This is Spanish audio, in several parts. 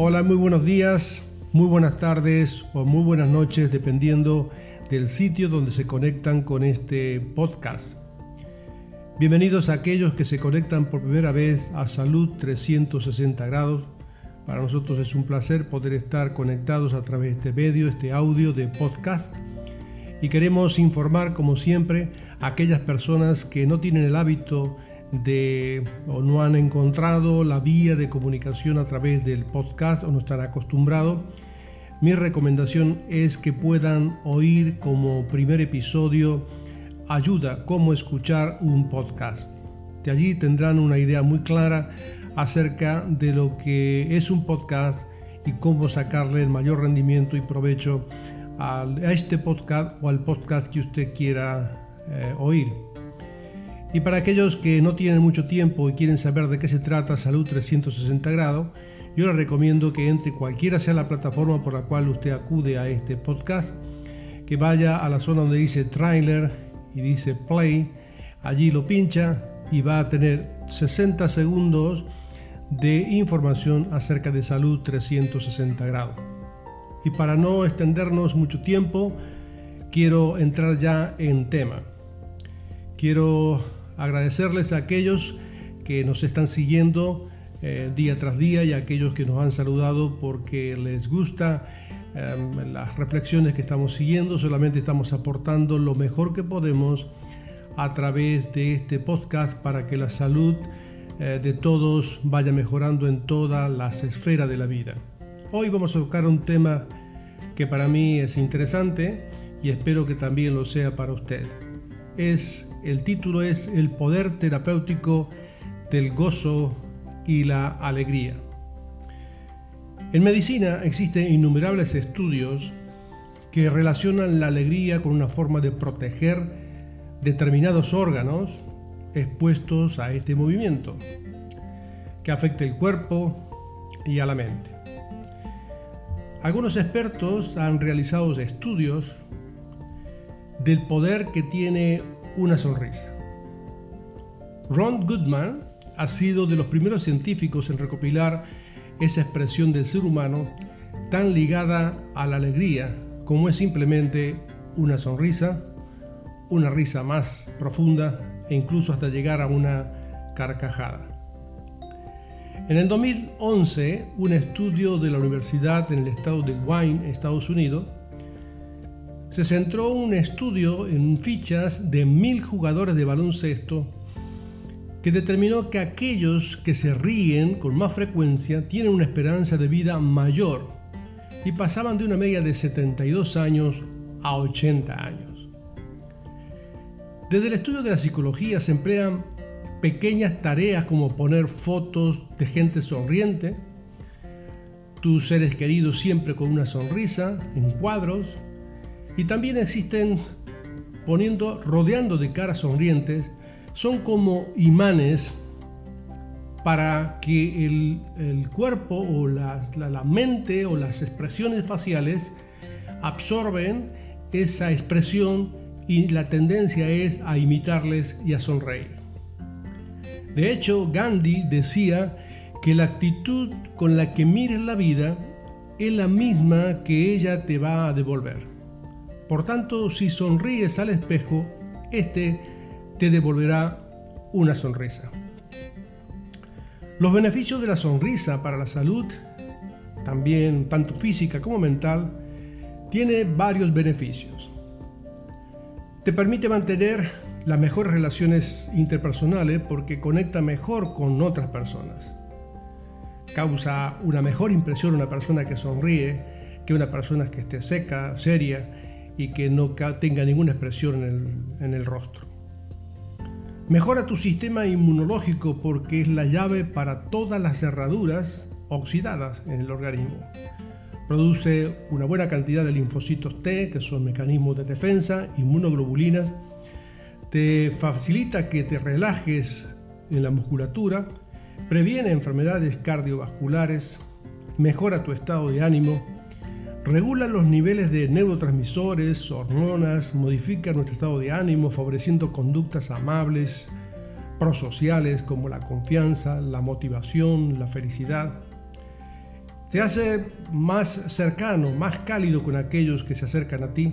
Hola, muy buenos días, muy buenas tardes o muy buenas noches, dependiendo del sitio donde se conectan con este podcast. Bienvenidos a aquellos que se conectan por primera vez a Salud 360 grados. Para nosotros es un placer poder estar conectados a través de este medio, este audio de podcast. Y queremos informar, como siempre, a aquellas personas que no tienen el hábito o no han encontrado la vía de comunicación a través del podcast o no están acostumbrados, mi recomendación es que puedan oír como primer episodio Ayuda, cómo escuchar un podcast. De allí tendrán una idea muy clara acerca de lo que es un podcast y cómo sacarle el mayor rendimiento y provecho a este podcast o al podcast que usted quiera eh, oír. Y para aquellos que no tienen mucho tiempo y quieren saber de qué se trata Salud 360 grados, yo les recomiendo que entre cualquiera sea la plataforma por la cual usted acude a este podcast, que vaya a la zona donde dice trailer y dice play, allí lo pincha y va a tener 60 segundos de información acerca de salud 360 grados. Y para no extendernos mucho tiempo, quiero entrar ya en tema. Quiero agradecerles a aquellos que nos están siguiendo eh, día tras día y a aquellos que nos han saludado porque les gusta em, las reflexiones que estamos siguiendo. Solamente estamos aportando lo mejor que podemos a través de este podcast para que la salud eh, de todos vaya mejorando en todas las esferas de la vida. Hoy vamos a tocar un tema que para mí es interesante y espero que también lo sea para usted. Es el título es El poder terapéutico del gozo y la alegría. En medicina existen innumerables estudios que relacionan la alegría con una forma de proteger determinados órganos expuestos a este movimiento, que afecta el cuerpo y a la mente. Algunos expertos han realizado estudios del poder que tiene una sonrisa. Ron Goodman ha sido de los primeros científicos en recopilar esa expresión del ser humano tan ligada a la alegría como es simplemente una sonrisa, una risa más profunda e incluso hasta llegar a una carcajada. En el 2011, un estudio de la Universidad en el estado de Wayne, Estados Unidos, se centró un estudio en fichas de mil jugadores de baloncesto que determinó que aquellos que se ríen con más frecuencia tienen una esperanza de vida mayor y pasaban de una media de 72 años a 80 años. Desde el estudio de la psicología se emplean pequeñas tareas como poner fotos de gente sonriente, tus seres queridos siempre con una sonrisa, en cuadros, y también existen poniendo, rodeando de caras sonrientes, son como imanes para que el, cuerpo o la, la mente o las expresiones faciales absorben esa expresión y la tendencia es a imitarles y a sonreír. De hecho, Gandhi decía que la actitud con la que mires la vida es la misma que ella te va a devolver. Por tanto, si sonríes al espejo, este te devolverá una sonrisa. Los beneficios de la sonrisa para la salud, también tanto física como mental, tiene varios beneficios. Te permite mantener las mejores relaciones interpersonales porque conecta mejor con otras personas. Causa una mejor impresión una persona que sonríe que una persona que esté seca, seria y que no tenga ninguna expresión en el, rostro. Mejora tu sistema inmunológico porque es la llave para todas las cerraduras oxidadas en el organismo. Produce una buena cantidad de linfocitos T, que son mecanismos de defensa, inmunoglobulinas. Te facilita que te relajes en la musculatura. Previene enfermedades cardiovasculares. Mejora tu estado de ánimo. Regula los niveles de neurotransmisores, hormonas, modifica nuestro estado de ánimo, favoreciendo conductas amables, prosociales como la confianza, la motivación, la felicidad. Te hace más cercano, más cálido con aquellos que se acercan a ti.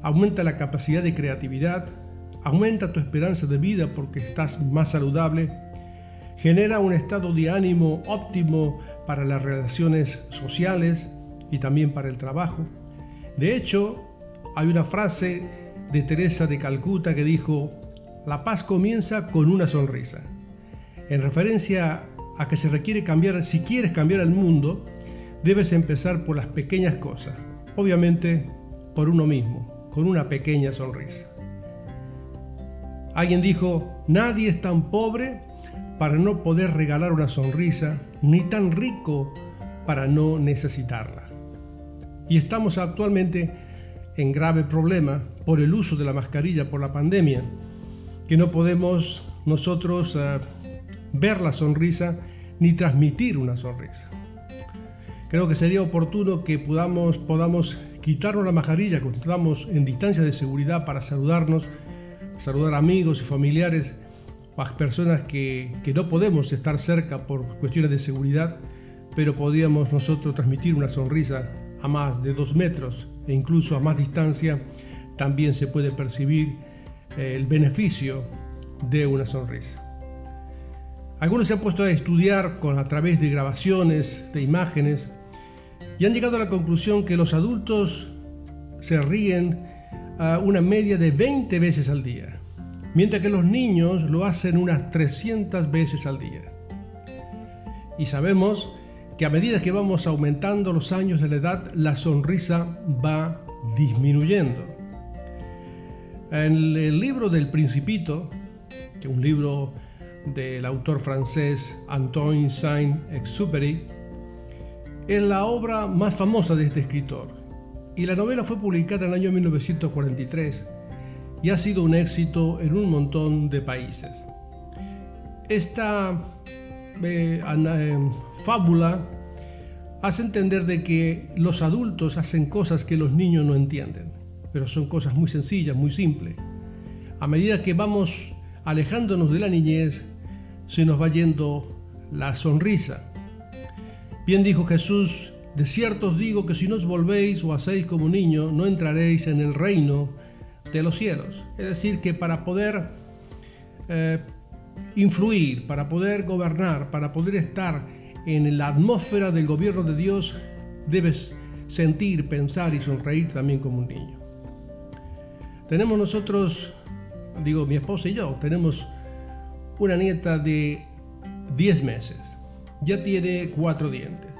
Aumenta la capacidad de creatividad, aumenta tu esperanza de vida porque estás más saludable, genera un estado de ánimo óptimo para las relaciones sociales y también para el trabajo. De hecho, hay una frase de Teresa de Calcuta que dijo, la paz comienza con una sonrisa, en referencia a que se requiere cambiar, si quieres cambiar el mundo, debes empezar por las pequeñas cosas, obviamente por uno mismo, con una pequeña sonrisa. Alguien dijo, nadie es tan pobre para no poder regalar una sonrisa, ni tan rico para no necesitarla. Y estamos actualmente en grave problema por el uso de la mascarilla por la pandemia, que no podemos nosotros uh, ver la sonrisa ni transmitir una sonrisa. Creo que sería oportuno que podamos, podamos quitarnos la mascarilla cuando estamos en distancia de seguridad para saludarnos, saludar amigos y familiares o a personas que, que no podemos estar cerca por cuestiones de seguridad, pero podríamos nosotros transmitir una sonrisa a más de dos metros e incluso a más distancia, también se puede percibir eh, el beneficio de una sonrisa. Algunos se han puesto a estudiar con, a través de grabaciones, de imágenes, y han llegado a la conclusión que los adultos se ríen a una media de 20 veces al día, mientras que los niños lo hacen unas 300 veces al día. Y sabemos que a medida que vamos aumentando los años de la edad, la sonrisa va disminuyendo. En el libro del Principito, que es un libro del autor francés Antoine Saint-Exupéry, es la obra más famosa de este escritor. Y la novela fue publicada en el año 1943 y ha sido un éxito en un montón de países. Esta eh, fábula hace entender de que los adultos hacen cosas que los niños no entienden, pero son cosas muy sencillas, muy simples. A medida que vamos alejándonos de la niñez, se nos va yendo la sonrisa. Bien dijo Jesús, de cierto os digo que si no os volvéis o hacéis como niño, no entraréis en el reino de los cielos. Es decir, que para poder eh, influir, para poder gobernar, para poder estar en la atmósfera del gobierno de Dios, debes sentir, pensar y sonreír también como un niño. Tenemos nosotros, digo mi esposa y yo, tenemos una nieta de 10 meses. Ya tiene cuatro dientes.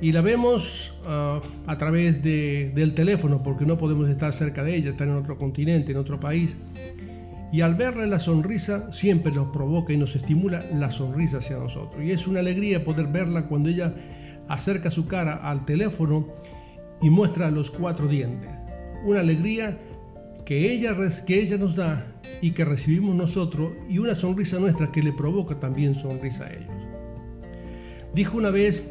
Y la vemos ah, a través del teléfono porque no podemos estar cerca de ella, está en otro continente, en otro país. Y al verle la sonrisa siempre nos provoca y nos estimula la sonrisa hacia nosotros. Y es una alegría poder verla cuando ella acerca su cara al teléfono y muestra los cuatro dientes. Una alegría que ella, que ella nos da y que recibimos nosotros y una sonrisa nuestra que le provoca también sonrisa a ellos. Dijo una vez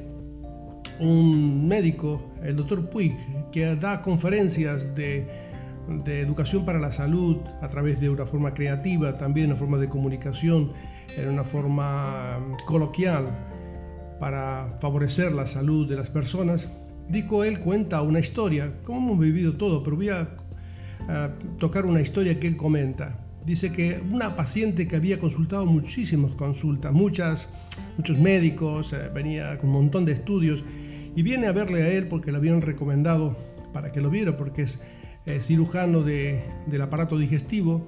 un médico, el doctor Puig, que da conferencias de, de, educación para la salud a través de una forma creativa, también una forma de comunicación, en una forma mm, coloquial para favorecer la salud de las personas. Dijo él, cuenta una historia, como hemos vivido todo, pero voy a tocar una historia que él comenta. Dice que una paciente que había consultado muchísimas consultas, muchas, muchos médicos, eh, venía con un montón de estudios y viene a verle a él porque le habían recomendado para que lo viera porque es cirujano de, del aparato digestivo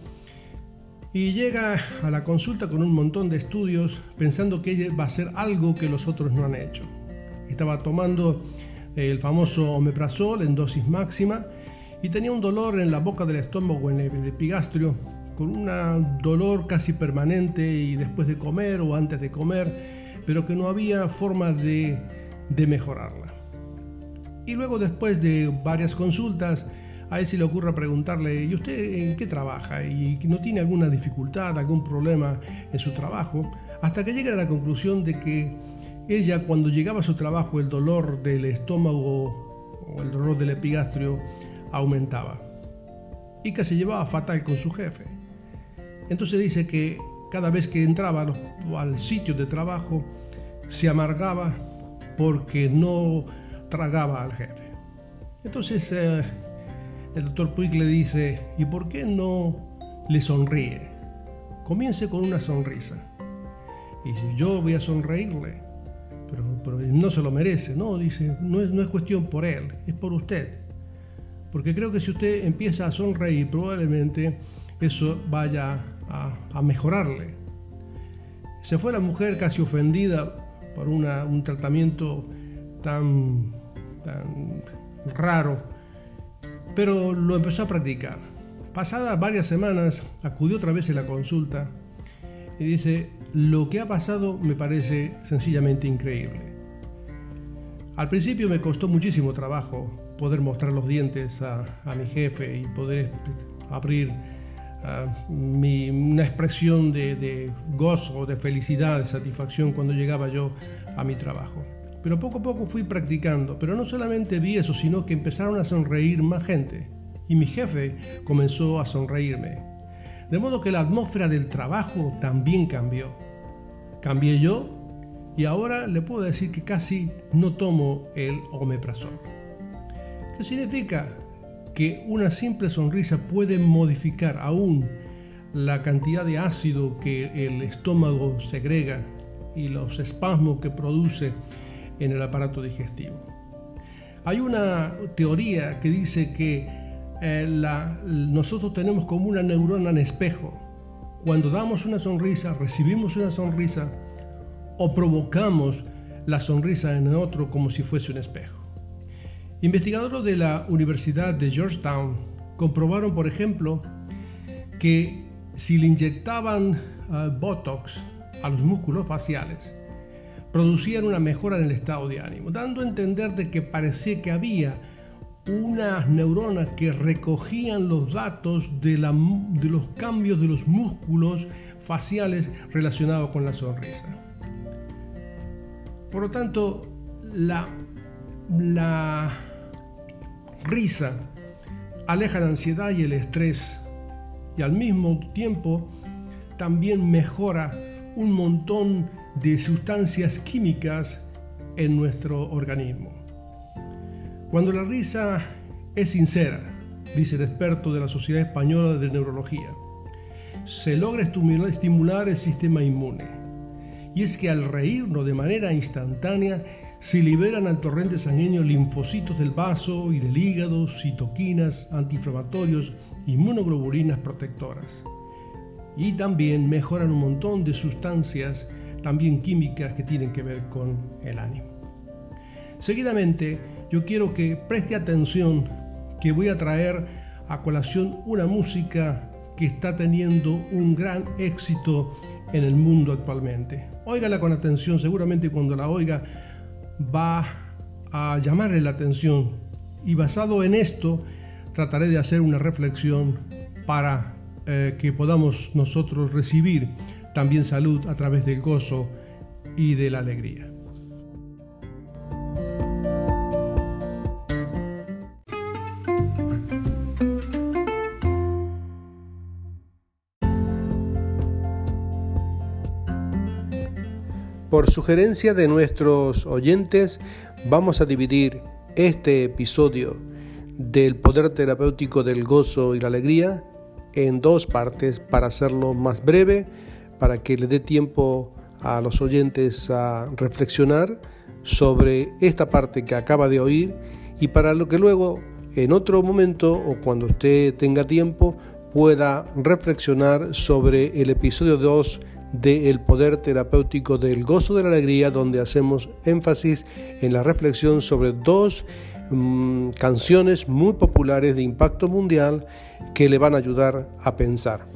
y llega a la consulta con un montón de estudios pensando que ella va a hacer algo que los otros no han hecho. Estaba tomando el famoso omeprazol en dosis máxima y tenía un dolor en la boca del estómago, en el epigastrio, con un dolor casi permanente y después de comer o antes de comer, pero que no había forma de, de mejorarla. Y luego después de varias consultas, a él se le ocurre preguntarle, ¿y usted en qué trabaja? ¿Y no tiene alguna dificultad, algún problema en su trabajo? Hasta que llega a la conclusión de que ella cuando llegaba a su trabajo el dolor del estómago o el dolor del epigastrio aumentaba y que se llevaba fatal con su jefe. Entonces dice que cada vez que entraba al sitio de trabajo se amargaba porque no tragaba al jefe. Entonces eh, el doctor Puig le dice, ¿y por qué no le sonríe? Comience con una sonrisa. Y si yo voy a sonreírle, pero, no se lo merece, no, dice, no es, cuestión por él, es por usted. Porque creo que si usted empieza a sonreír, probablemente eso vaya a, mejorarle. Se fue la mujer casi ofendida por un tratamiento tan raro, pero lo empezó a practicar. Pasadas varias semanas, acudió otra vez a la consulta y dice, lo que ha pasado me parece sencillamente increíble. Al principio me costó muchísimo trabajo poder mostrar los dientes a, mi jefe y poder abrir ah, una expresión de gozo, de felicidad, de satisfacción cuando llegaba yo a mi trabajo. Pero poco a poco fui practicando, pero no solamente vi eso, sino que empezaron a sonreír más gente. Y mi jefe comenzó a sonreírme. De modo que la atmósfera del trabajo también cambió. Cambié yo y ahora le puedo decir que casi no tomo el omeprazol. ¿Qué significa? Que una simple sonrisa puede modificar aún la cantidad de ácido que el estómago segrega y los espasmos que produce en el aparato digestivo. Hay una teoría que dice que eh, nosotros tenemos como una neurona en espejo. Cuando damos una sonrisa, recibimos una sonrisa o provocamos la sonrisa en otro como si fuese un espejo. Investigadores de la Universidad de Georgetown comprobaron, por ejemplo, que si le inyectaban eh, Botox a los músculos faciales, producían una mejora en el estado de ánimo, dando a entender de que parecía que había unas neuronas que recogían los datos de, de los cambios de los músculos faciales relacionados con la sonrisa. Por lo tanto, la, la risa aleja la ansiedad y el estrés y al mismo tiempo también mejora un montón de sustancias químicas en nuestro organismo. Cuando la risa es sincera, dice el experto de la Sociedad Española de Neurología, se logra estimular el sistema inmune. Y es que al reírnos de manera instantánea, se liberan al torrente sanguíneo linfocitos del vaso y del hígado, citoquinas, antiinflamatorios, inmunoglobulinas protectoras. Y también mejoran un montón de sustancias también químicas que tienen que ver con el ánimo. Seguidamente, yo quiero que preste atención que voy a traer a colación una música que está teniendo un gran éxito en el mundo actualmente. Óigala con atención, seguramente cuando la oiga va a llamarle la atención y basado en esto trataré de hacer una reflexión para eh, que podamos nosotros recibir también salud a través del gozo y de la alegría. Por sugerencia de nuestros oyentes, vamos a dividir este episodio del poder terapéutico del gozo y la alegría en dos partes para hacerlo más breve para que le dé tiempo a los oyentes a reflexionar sobre esta parte que acaba de oír y para lo que luego en otro momento o cuando usted tenga tiempo pueda reflexionar sobre el episodio 2 de El poder terapéutico del gozo de la alegría donde hacemos énfasis en la reflexión sobre dos mm, canciones muy populares de impacto mundial que le van a ayudar a pensar.